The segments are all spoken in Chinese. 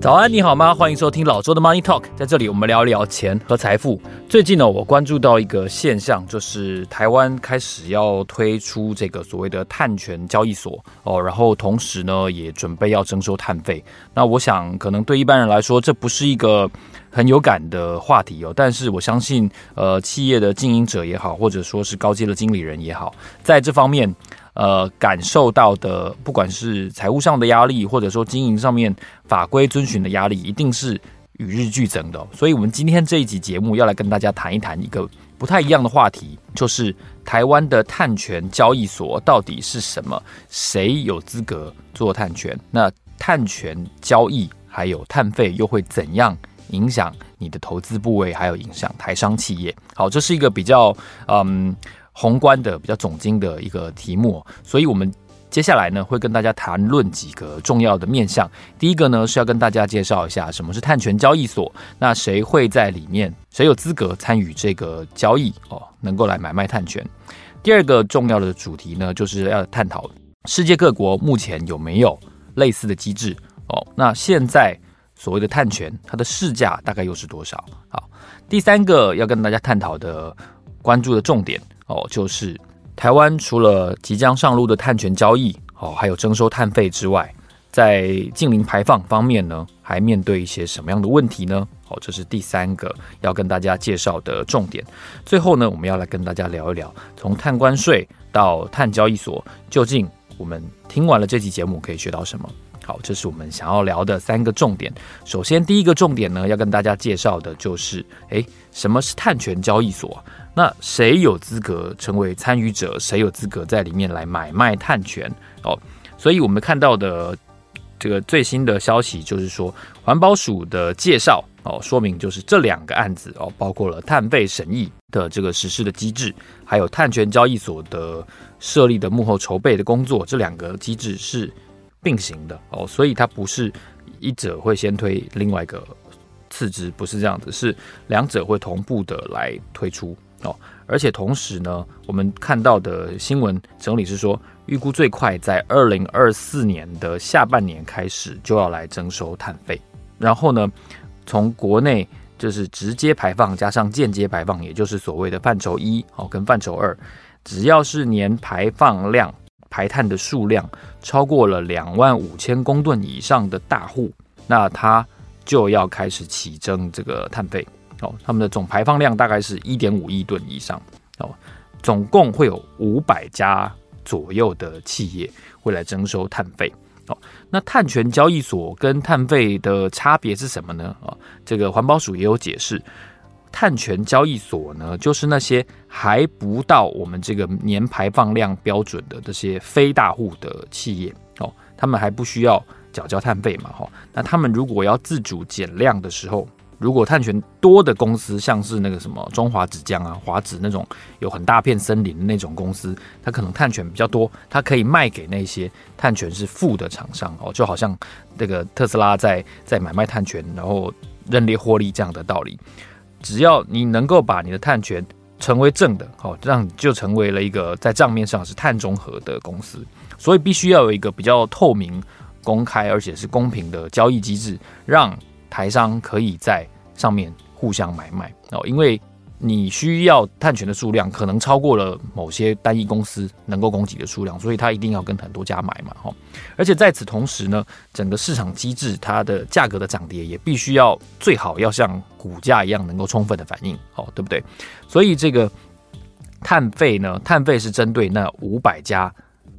早安，你好吗？欢迎收听老周的 Money Talk，在这里我们聊一聊钱和财富。最近呢，我关注到一个现象，就是台湾开始要推出这个所谓的碳权交易所哦，然后同时呢，也准备要征收碳费。那我想，可能对一般人来说，这不是一个很有感的话题哦。但是我相信，呃，企业的经营者也好，或者说是高阶的经理人也好，在这方面。呃，感受到的，不管是财务上的压力，或者说经营上面法规遵循的压力，一定是与日俱增的。所以，我们今天这一集节目要来跟大家谈一谈一个不太一样的话题，就是台湾的碳权交易所到底是什么？谁有资格做碳权？那碳权交易还有碳费又会怎样影响你的投资部位，还有影响台商企业？好，这是一个比较嗯。宏观的比较总经的一个题目，所以我们接下来呢会跟大家谈论几个重要的面向。第一个呢是要跟大家介绍一下什么是碳权交易所，那谁会在里面，谁有资格参与这个交易哦，能够来买卖碳权。第二个重要的主题呢就是要探讨世界各国目前有没有类似的机制哦。那现在所谓的碳权它的市价大概又是多少？好，第三个要跟大家探讨的关注的重点。哦，就是台湾除了即将上路的碳权交易，哦，还有征收碳费之外，在净零排放方面呢，还面对一些什么样的问题呢？哦，这是第三个要跟大家介绍的重点。最后呢，我们要来跟大家聊一聊，从碳关税到碳交易所，究竟我们听完了这期节目可以学到什么？好，这是我们想要聊的三个重点。首先，第一个重点呢，要跟大家介绍的就是，诶，什么是碳权交易所？那谁有资格成为参与者？谁有资格在里面来买卖碳权？哦，所以我们看到的这个最新的消息就是说，环保署的介绍哦，说明就是这两个案子哦，包括了碳费审议的这个实施的机制，还有碳权交易所的设立的幕后筹备的工作，这两个机制是。并行的哦，所以它不是一者会先推另外一个次之，不是这样子，是两者会同步的来推出哦。而且同时呢，我们看到的新闻整理是说，预估最快在二零二四年的下半年开始就要来征收碳费，然后呢，从国内就是直接排放加上间接排放，也就是所谓的范畴一哦跟范畴二，只要是年排放量。排碳的数量超过了两万五千公吨以上的大户，那他就要开始起征这个碳费哦。他们的总排放量大概是一点五亿吨以上哦，总共会有五百家左右的企业会来征收碳费哦。那碳权交易所跟碳费的差别是什么呢？啊，这个环保署也有解释。碳权交易所呢，就是那些还不到我们这个年排放量标准的这些非大户的企业哦，他们还不需要缴交碳费嘛，哈。那他们如果要自主减量的时候，如果碳权多的公司，像是那个什么中华纸浆啊、华纸那种有很大片森林的那种公司，它可能碳权比较多，它可以卖给那些碳权是负的厂商哦，就好像那个特斯拉在在买卖碳权，然后认列获利这样的道理。只要你能够把你的碳权成为正的，好，这样就成为了一个在账面上是碳中和的公司。所以必须要有一个比较透明、公开而且是公平的交易机制，让台商可以在上面互相买卖哦，因为。你需要碳权的数量可能超过了某些单一公司能够供给的数量，所以它一定要跟很多家买嘛，哈。而且在此同时呢，整个市场机制它的价格的涨跌也必须要最好要像股价一样能够充分的反应，哦，对不对？所以这个碳费呢，碳费是针对那五百家。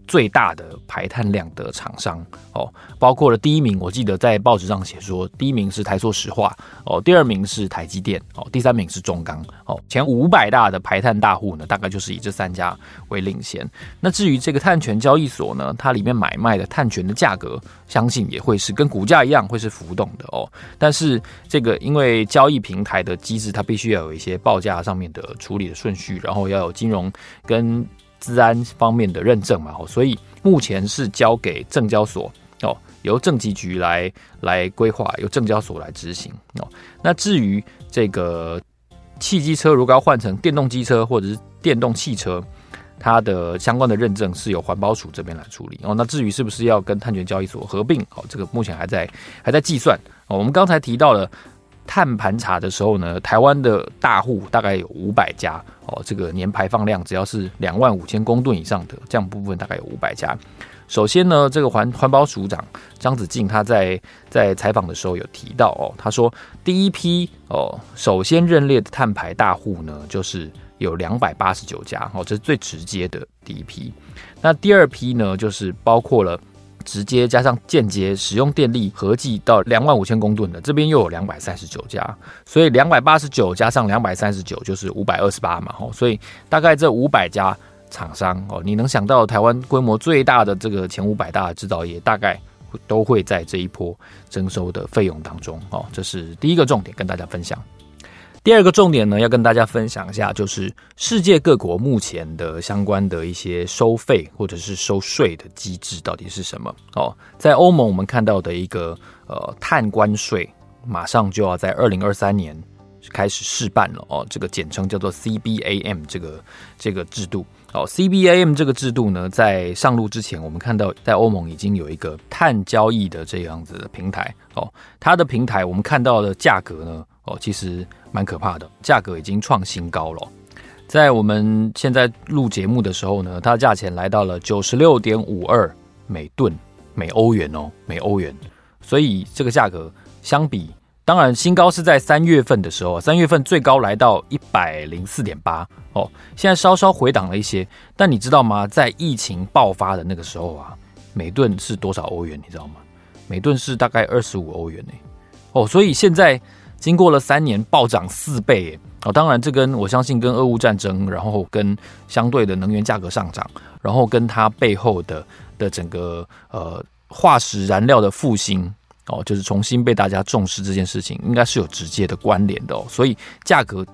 最大的排碳量的厂商哦，包括了第一名，我记得在报纸上写说，第一名是台塑石化哦，第二名是台积电哦，第三名是中钢哦，前五百大的排碳大户呢，大概就是以这三家为领先。那至于这个碳权交易所呢，它里面买卖的碳权的价格，相信也会是跟股价一样会是浮动的哦。但是这个因为交易平台的机制，它必须要有一些报价上面的处理的顺序，然后要有金融跟。资安方面的认证嘛，所以目前是交给证交所哦，由政企局来来规划，由证交所来执行哦。那至于这个汽机车如果要换成电动机车或者是电动汽车，它的相关的认证是由环保署这边来处理哦。那至于是不是要跟碳权交易所合并，哦，这个目前还在还在计算哦。我们刚才提到了碳盘查的时候呢，台湾的大户大概有五百家哦，这个年排放量只要是两万五千公吨以上的这样部分，大概有五百家。首先呢，这个环环保署长张子静他在在采访的时候有提到哦，他说第一批哦，首先认列的碳排大户呢，就是有两百八十九家哦，这是最直接的第一批。那第二批呢，就是包括了直接加上间接使用电力合计到两万五千公吨的，这边又有两百三十九家，所以两百八十九加上两百三十九就是五百二十八嘛，哦，所以大概这五百家。厂商哦，你能想到台湾规模最大的这个前五百大的制造业，大概都会在这一波征收的费用当中哦。这是第一个重点，跟大家分享。第二个重点呢，要跟大家分享一下，就是世界各国目前的相关的一些收费或者是收税的机制到底是什么哦。在欧盟，我们看到的一个呃碳关税，马上就要在二零二三年开始试办了哦。这个简称叫做 CBAM 这个这个制度。哦，CBAM 这个制度呢，在上路之前，我们看到在欧盟已经有一个碳交易的这样子的平台。哦，它的平台我们看到的价格呢，哦，其实蛮可怕的，价格已经创新高了。在我们现在录节目的时候呢，它的价钱来到了九十六点五二每吨每欧元哦，每欧元。所以这个价格相比。当然，新高是在三月份的时候，三月份最高来到一百零四点八哦，现在稍稍回档了一些。但你知道吗？在疫情爆发的那个时候啊，每吨是多少欧元？你知道吗？每吨是大概二十五欧元呢。哦，所以现在经过了三年暴涨四倍哦。当然，这跟我相信跟俄乌战争，然后跟相对的能源价格上涨，然后跟它背后的的整个呃化石燃料的复兴。哦，就是重新被大家重视这件事情，应该是有直接的关联的哦。所以价格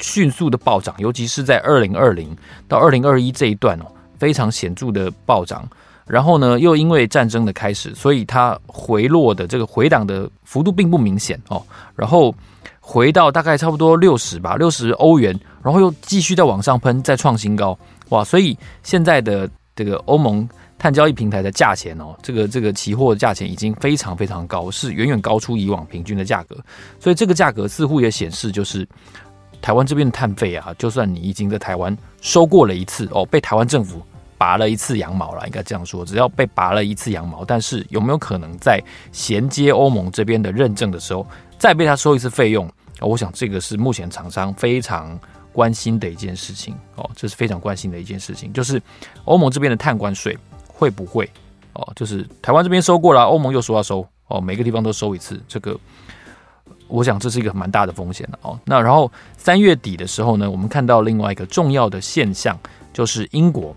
迅速的暴涨，尤其是在二零二零到二零二一这一段哦，非常显著的暴涨。然后呢，又因为战争的开始，所以它回落的这个回档的幅度并不明显哦。然后回到大概差不多六十吧，六十欧元，然后又继续再往上喷，再创新高哇！所以现在的这个欧盟。碳交易平台的价钱哦，这个这个期货的价钱已经非常非常高，是远远高出以往平均的价格，所以这个价格似乎也显示，就是台湾这边的碳费啊，就算你已经在台湾收过了一次哦，被台湾政府拔了一次羊毛了，应该这样说，只要被拔了一次羊毛，但是有没有可能在衔接欧盟这边的认证的时候，再被他收一次费用？我想这个是目前厂商非常关心的一件事情哦，这是非常关心的一件事情，就是欧盟这边的碳关税。会不会哦？就是台湾这边收过了，欧盟又说要收哦，每个地方都收一次，这个我想这是一个蛮大的风险的哦。那然后三月底的时候呢，我们看到另外一个重要的现象，就是英国。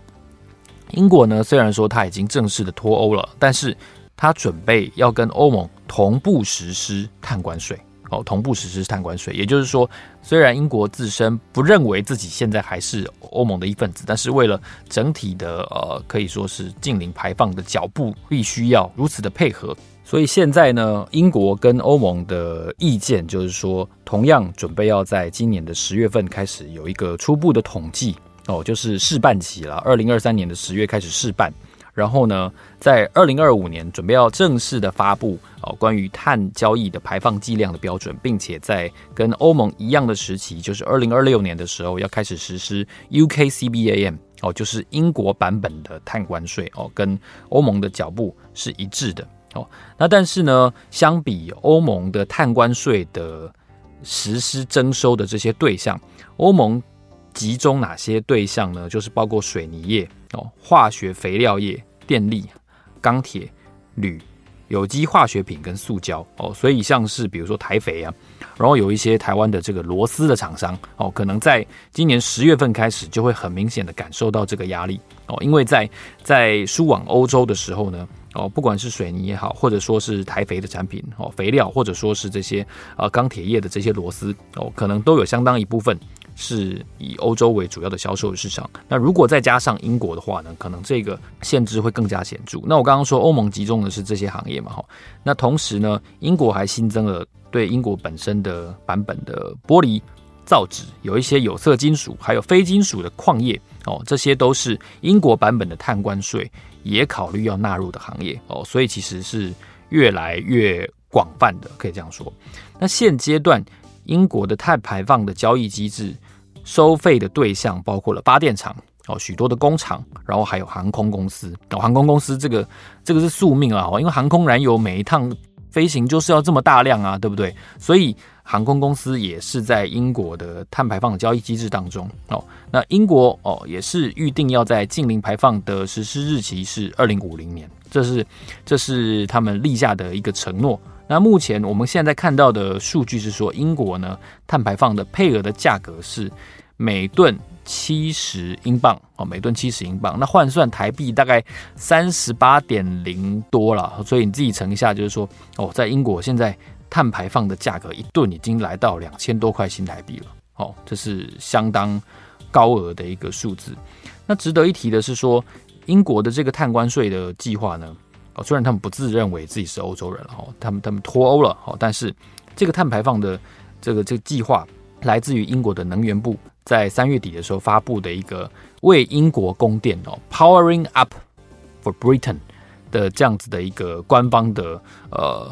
英国呢，虽然说它已经正式的脱欧了，但是它准备要跟欧盟同步实施碳关税。哦，同步实施碳关税，也就是说，虽然英国自身不认为自己现在还是欧盟的一份子，但是为了整体的呃，可以说是净零排放的脚步，必须要如此的配合。所以现在呢，英国跟欧盟的意见就是说，同样准备要在今年的十月份开始有一个初步的统计哦，就是试办期了，二零二三年的十月开始试办。然后呢，在二零二五年准备要正式的发布哦，关于碳交易的排放计量的标准，并且在跟欧盟一样的时期，就是二零二六年的时候要开始实施 UKCBAM 哦，就是英国版本的碳关税哦，跟欧盟的脚步是一致的哦。那但是呢，相比欧盟的碳关税的实施征收的这些对象，欧盟集中哪些对象呢？就是包括水泥业。哦，化学肥料业、电力、钢铁、铝、有机化学品跟塑胶哦，所以像是比如说台肥啊，然后有一些台湾的这个螺丝的厂商哦，可能在今年十月份开始就会很明显的感受到这个压力哦，因为在在输往欧洲的时候呢，哦，不管是水泥也好，或者说是台肥的产品哦，肥料或者说是这些呃钢铁业的这些螺丝哦，可能都有相当一部分。是以欧洲为主要的销售市场。那如果再加上英国的话呢，可能这个限制会更加显著。那我刚刚说欧盟集中的是这些行业嘛，哈。那同时呢，英国还新增了对英国本身的版本的玻璃造纸，有一些有色金属，还有非金属的矿业哦，这些都是英国版本的碳关税也考虑要纳入的行业哦，所以其实是越来越广泛的，可以这样说。那现阶段英国的碳排放的交易机制，收费的对象包括了发电厂哦，许多的工厂，然后还有航空公司哦，航空公司这个这个是宿命啊，因为航空燃油每一趟飞行就是要这么大量啊，对不对？所以。航空公司也是在英国的碳排放的交易机制当中哦。那英国哦也是预定要在净零排放的实施日期是二零五零年，这是这是他们立下的一个承诺。那目前我们现在看到的数据是说，英国呢碳排放的配额的价格是每吨七十英镑哦，每吨七十英镑，那换算台币大概三十八点零多了。所以你自己乘一下，就是说哦，在英国现在。碳排放的价格一吨已经来到两千多块新台币了，哦，这是相当高额的一个数字。那值得一提的是说，英国的这个碳关税的计划呢，哦，虽然他们不自认为自己是欧洲人了，哦，他们他们脱欧了，哦，但是这个碳排放的这个这个计划来自于英国的能源部，在三月底的时候发布的一个为英国供电哦，Powering Up for Britain 的这样子的一个官方的呃。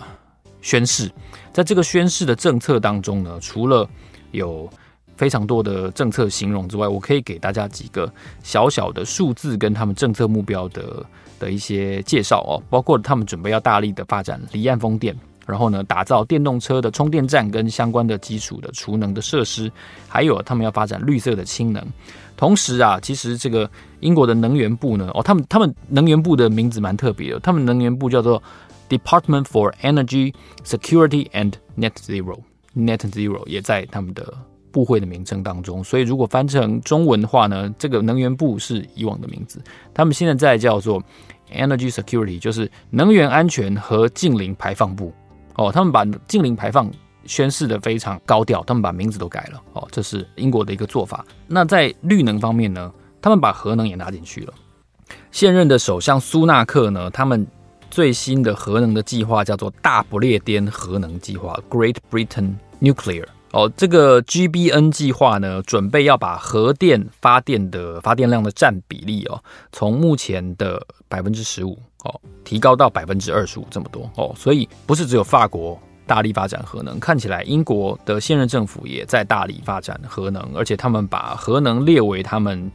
宣誓，在这个宣誓的政策当中呢，除了有非常多的政策形容之外，我可以给大家几个小小的数字跟他们政策目标的的一些介绍哦，包括他们准备要大力的发展离岸风电，然后呢，打造电动车的充电站跟相关的基础的储能的设施，还有他们要发展绿色的氢能。同时啊，其实这个英国的能源部呢，哦，他们他们能源部的名字蛮特别的，他们能源部叫做。Department for Energy Security and Net Zero，Net Zero 也在他们的部会的名称当中，所以如果翻成中文的话呢，这个能源部是以往的名字，他们现在在叫做 Energy Security，就是能源安全和净零排放部。哦，他们把净零排放宣示得非常高调，他们把名字都改了。哦，这是英国的一个做法。那在绿能方面呢，他们把核能也拿进去了。现任的首相苏纳克呢，他们。最新的核能的计划叫做大不列颠核能计划 （Great Britain Nuclear）。哦，这个 GBN 计划呢，准备要把核电发电的发电量的占比例哦，从目前的百分之十五哦，提高到百分之二十五这么多哦。所以不是只有法国大力发展核能，看起来英国的现任政府也在大力发展核能，而且他们把核能列为他们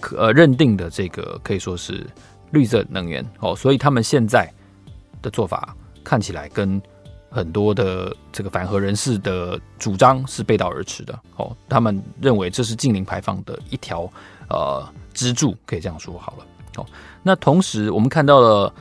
可呃认定的这个可以说是。绿色能源哦，所以他们现在的做法看起来跟很多的这个反核人士的主张是背道而驰的哦。他们认为这是近零排放的一条呃支柱，可以这样说好了哦。那同时我们看到了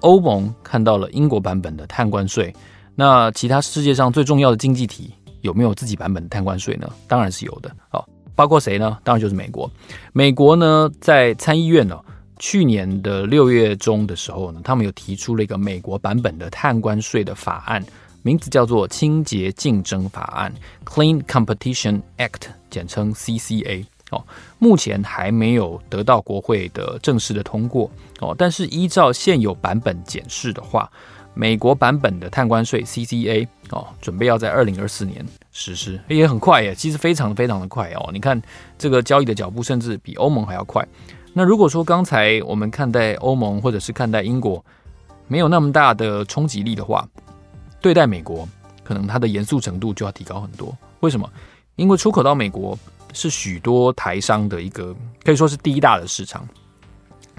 欧盟看到了英国版本的碳关税，那其他世界上最重要的经济体有没有自己版本的碳关税呢？当然是有的哦。包括谁呢？当然就是美国。美国呢，在参议院呢。去年的六月中的时候呢，他们有提出了一个美国版本的碳关税的法案，名字叫做《清洁竞争法案》（Clean Competition Act），简称 CCA。哦，目前还没有得到国会的正式的通过。哦，但是依照现有版本检视的话，美国版本的碳关税 CCA 哦，准备要在二零二四年实施，也很快耶，其实非常非常的快哦。你看这个交易的脚步，甚至比欧盟还要快。那如果说刚才我们看待欧盟或者是看待英国没有那么大的冲击力的话，对待美国可能它的严肃程度就要提高很多。为什么？因为出口到美国是许多台商的一个可以说是第一大的市场。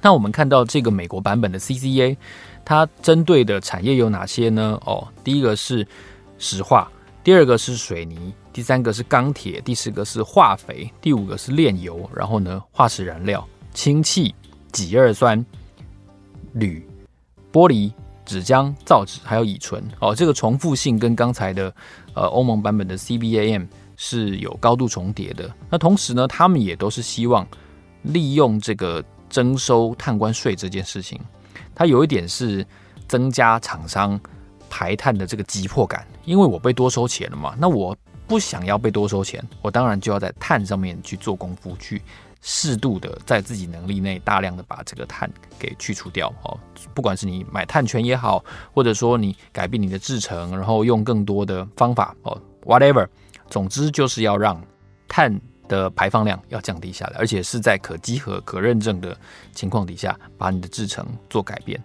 那我们看到这个美国版本的 CCA，它针对的产业有哪些呢？哦，第一个是石化，第二个是水泥，第三个是钢铁，第四个是化肥，第五个是炼油，然后呢，化石燃料。氢气、己二酸、铝、玻璃、纸浆、造纸，还有乙醇哦，这个重复性跟刚才的呃欧盟版本的 CBAM 是有高度重叠的。那同时呢，他们也都是希望利用这个征收碳关税这件事情，它有一点是增加厂商排碳的这个急迫感，因为我被多收钱了嘛，那我不想要被多收钱，我当然就要在碳上面去做功夫去。适度的在自己能力内大量的把这个碳给去除掉哦，不管是你买碳权也好，或者说你改变你的制程，然后用更多的方法哦，whatever，总之就是要让碳的排放量要降低下来，而且是在可稽核、可认证的情况底下，把你的制程做改变。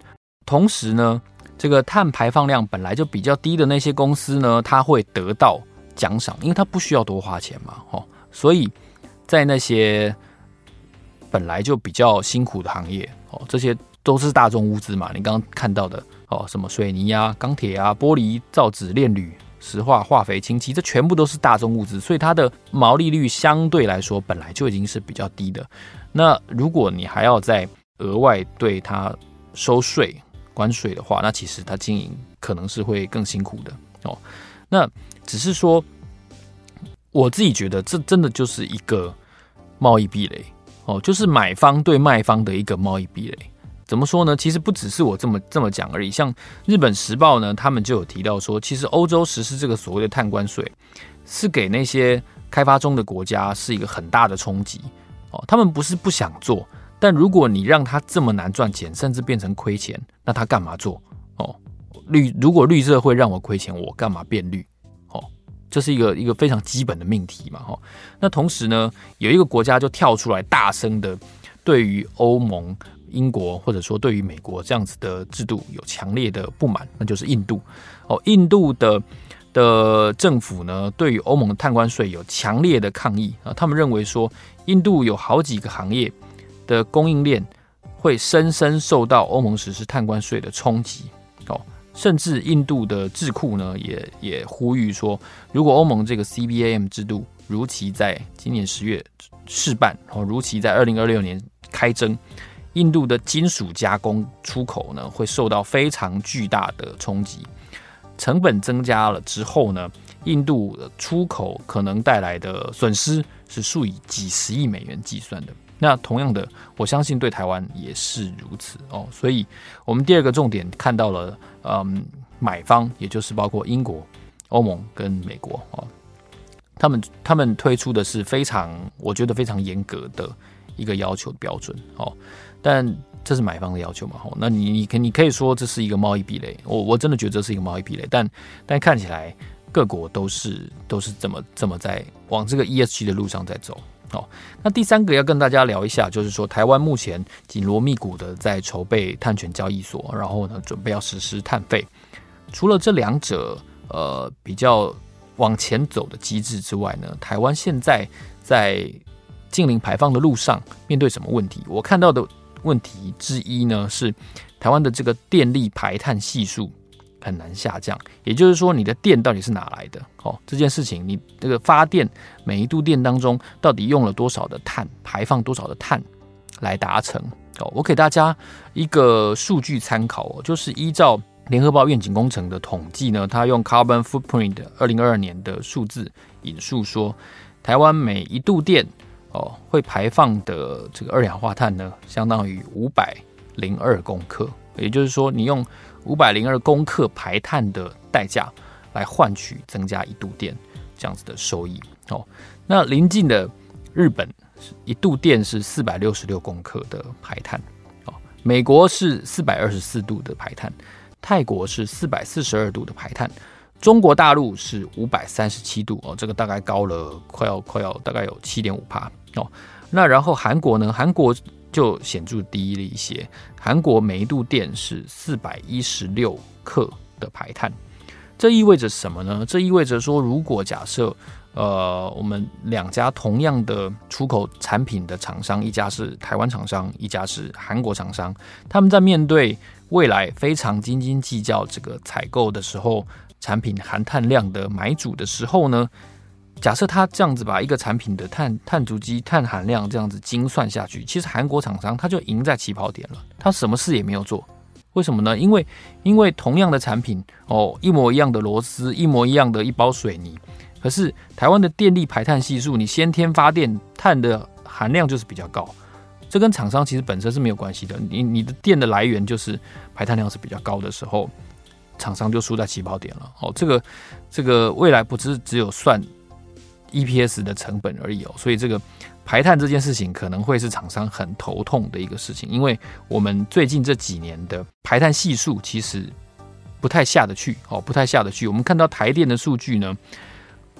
同时呢，这个碳排放量本来就比较低的那些公司呢，它会得到奖赏，因为它不需要多花钱嘛，哦，所以在那些本来就比较辛苦的行业，哦，这些都是大众物资嘛，你刚刚看到的，哦，什么水泥啊、钢铁啊、玻璃、造纸、炼铝。石化、化肥、氢气，这全部都是大众物资，所以它的毛利率相对来说本来就已经是比较低的。那如果你还要再额外对它收税、关税的话，那其实它经营可能是会更辛苦的哦。那只是说，我自己觉得这真的就是一个贸易壁垒哦，就是买方对卖方的一个贸易壁垒。怎么说呢？其实不只是我这么这么讲而已。像日本时报呢，他们就有提到说，其实欧洲实施这个所谓的碳关税，是给那些开发中的国家是一个很大的冲击哦。他们不是不想做，但如果你让他这么难赚钱，甚至变成亏钱，那他干嘛做哦？绿如果绿色会让我亏钱，我干嘛变绿？这是一个一个非常基本的命题嘛。哈，那同时呢，有一个国家就跳出来，大声的对于欧盟。英国或者说对于美国这样子的制度有强烈的不满，那就是印度。哦，印度的的政府呢，对于欧盟的碳关税有强烈的抗议啊。他们认为说，印度有好几个行业的供应链会深深受到欧盟实施碳关税的冲击。哦，甚至印度的智库呢，也也呼吁说，如果欧盟这个 CBAM 制度如期在今年十月试办，哦，如期在二零二六年开征。印度的金属加工出口呢，会受到非常巨大的冲击，成本增加了之后呢，印度的出口可能带来的损失是数以几十亿美元计算的。那同样的，我相信对台湾也是如此哦。所以，我们第二个重点看到了，嗯，买方也就是包括英国、欧盟跟美国哦，他们他们推出的是非常，我觉得非常严格的一个要求标准哦。但这是买方的要求嘛？吼，那你你可你可以说这是一个贸易壁垒，我我真的觉得这是一个贸易壁垒。但但看起来各国都是都是这么这么在往这个 ESG 的路上在走。好，那第三个要跟大家聊一下，就是说台湾目前紧锣密鼓的在筹备碳权交易所，然后呢准备要实施碳费。除了这两者呃比较往前走的机制之外呢，台湾现在在近零排放的路上面对什么问题？我看到的。问题之一呢，是台湾的这个电力排碳系数很难下降，也就是说，你的电到底是哪来的？哦，这件事情，你这个发电每一度电当中到底用了多少的碳，排放多少的碳来达成？哦，我给大家一个数据参考哦，就是依照联合报愿景工程的统计呢，他用 Carbon Footprint 二零二二年的数字引述说，台湾每一度电。哦，会排放的这个二氧化碳呢，相当于五百零二公克，也就是说，你用五百零二公克排碳的代价来换取增加一度电这样子的收益。哦，那邻近的日本一度电是四百六十六公克的排碳，哦，美国是四百二十四度的排碳，泰国是四百四十二度的排碳。中国大陆是五百三十七度哦，这个大概高了快要快要大概有七点五帕哦。那然后韩国呢？韩国就显著低了一些，韩国每一度电是四百一十六克的排碳。这意味着什么呢？这意味着说，如果假设呃我们两家同样的出口产品的厂商，一家是台湾厂商，一家是韩国厂商，他们在面对未来非常斤斤计较这个采购的时候。产品含碳量的买主的时候呢，假设他这样子把一个产品的碳碳足迹、碳含量这样子精算下去，其实韩国厂商他就赢在起跑点了，他什么事也没有做，为什么呢？因为因为同样的产品哦，一模一样的螺丝，一模一样的一包水泥，可是台湾的电力排碳系数，你先天发电碳的含量就是比较高，这跟厂商其实本身是没有关系的，你你的电的来源就是排碳量是比较高的时候。厂商就输在起跑点了哦，这个这个未来不是只有算 EPS 的成本而已哦，所以这个排碳这件事情可能会是厂商很头痛的一个事情，因为我们最近这几年的排碳系数其实不太下得去哦，不太下得去。我们看到台电的数据呢，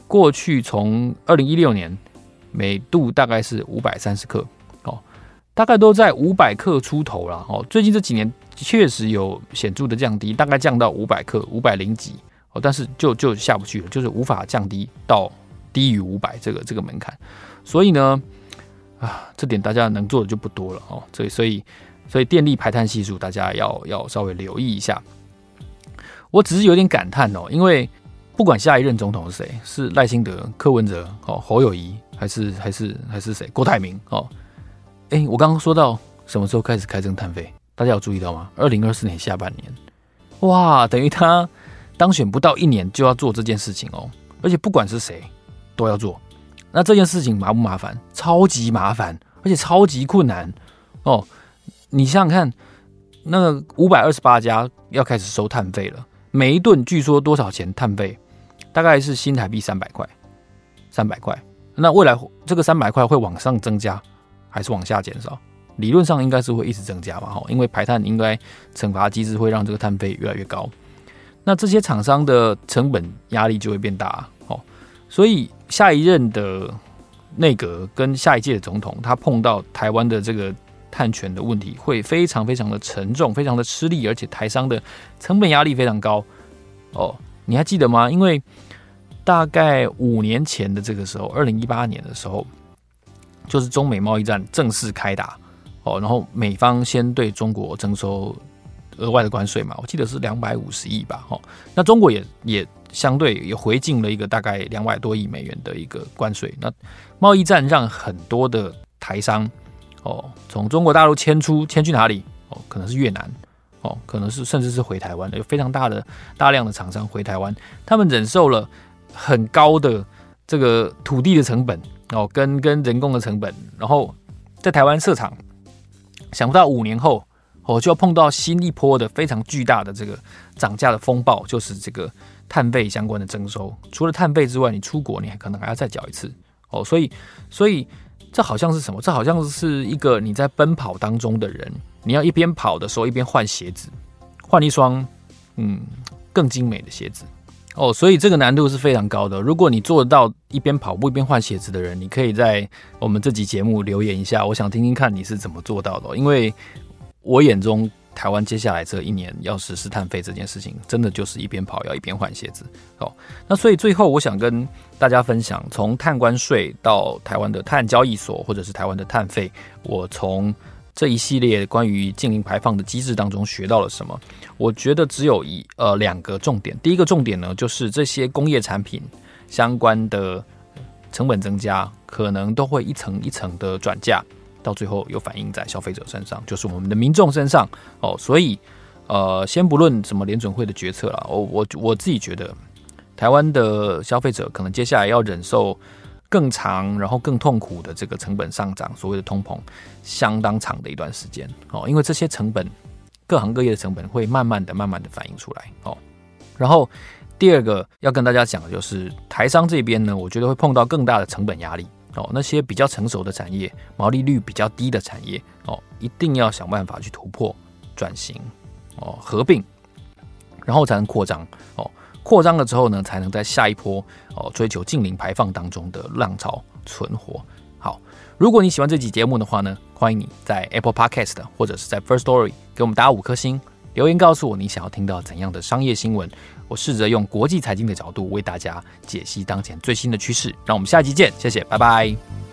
过去从二零一六年每度大概是五百三十克，哦，大概都在五百克出头了，哦，最近这几年确实有显著的降低，大概降到五百克，五百零几，哦，但是就就下不去了，就是无法降低到低于五百这个这个门槛，所以呢，啊，这点大家能做的就不多了，哦，所以所以所以电力排碳系数大家要要稍微留意一下。我只是有点感叹哦，因为不管下一任总统是谁，是赖清德、柯文哲、哦侯友谊，还是还是还是谁，郭台铭哦，哎，我刚刚说到什么时候开始开征碳费，大家有注意到吗？二零二四年下半年，哇，等于他当选不到一年就要做这件事情哦，而且不管是谁都要做，那这件事情麻不麻烦？超级麻烦，而且超级困难哦。你想想看，那个五百二十八家要开始收碳费了。每一吨据说多少钱碳费？大概是新台币三百块，三百块。那未来这个三百块会往上增加，还是往下减少？理论上应该是会一直增加嘛，哈，因为排碳应该惩罚机制会让这个碳费越来越高。那这些厂商的成本压力就会变大，哦，所以下一任的内阁跟下一届的总统，他碰到台湾的这个。碳权的问题会非常非常的沉重，非常的吃力，而且台商的成本压力非常高。哦，你还记得吗？因为大概五年前的这个时候，二零一八年的时候，就是中美贸易战正式开打。哦，然后美方先对中国征收额外的关税嘛，我记得是两百五十亿吧。哦，那中国也也相对也回敬了一个大概两百多亿美元的一个关税。那贸易战让很多的台商。哦，从中国大陆迁出，迁去哪里？哦，可能是越南，哦，可能是甚至是回台湾的，有非常大的大量的厂商回台湾，他们忍受了很高的这个土地的成本，哦，跟跟人工的成本，然后在台湾设厂，想不到五年后，哦，就要碰到新一波的非常巨大的这个涨价的风暴，就是这个碳费相关的征收。除了碳费之外，你出国你还可能还要再缴一次，哦，所以所以。这好像是什么？这好像是一个你在奔跑当中的人，你要一边跑的时候一边换鞋子，换一双嗯更精美的鞋子哦。所以这个难度是非常高的。如果你做得到一边跑步一边换鞋子的人，你可以在我们这集节目留言一下，我想听听看你是怎么做到的。因为我眼中。台湾接下来这一年要实施碳费这件事情，真的就是一边跑要一边换鞋子哦。那所以最后我想跟大家分享，从碳关税到台湾的碳交易所，或者是台湾的碳费，我从这一系列关于净零排放的机制当中学到了什么？我觉得只有一呃两个重点。第一个重点呢，就是这些工业产品相关的成本增加，可能都会一层一层的转嫁。到最后又反映在消费者身上，就是我们的民众身上哦。所以，呃，先不论什么联准会的决策了，我我我自己觉得，台湾的消费者可能接下来要忍受更长，然后更痛苦的这个成本上涨，所谓的通膨，相当长的一段时间哦。因为这些成本，各行各业的成本会慢慢的、慢慢的反映出来哦。然后第二个要跟大家讲的就是，台商这边呢，我觉得会碰到更大的成本压力。哦，那些比较成熟的产业，毛利率比较低的产业，哦，一定要想办法去突破、转型，哦，合并，然后才能扩张，哦，扩张了之后呢，才能在下一波哦追求净零排放当中的浪潮存活。好，如果你喜欢这集节目的话呢，欢迎你在 Apple Podcast 或者是在 First Story 给我们打五颗星，留言告诉我你想要听到怎样的商业新闻。我试着用国际财经的角度为大家解析当前最新的趋势，让我们下期见，谢谢，拜拜。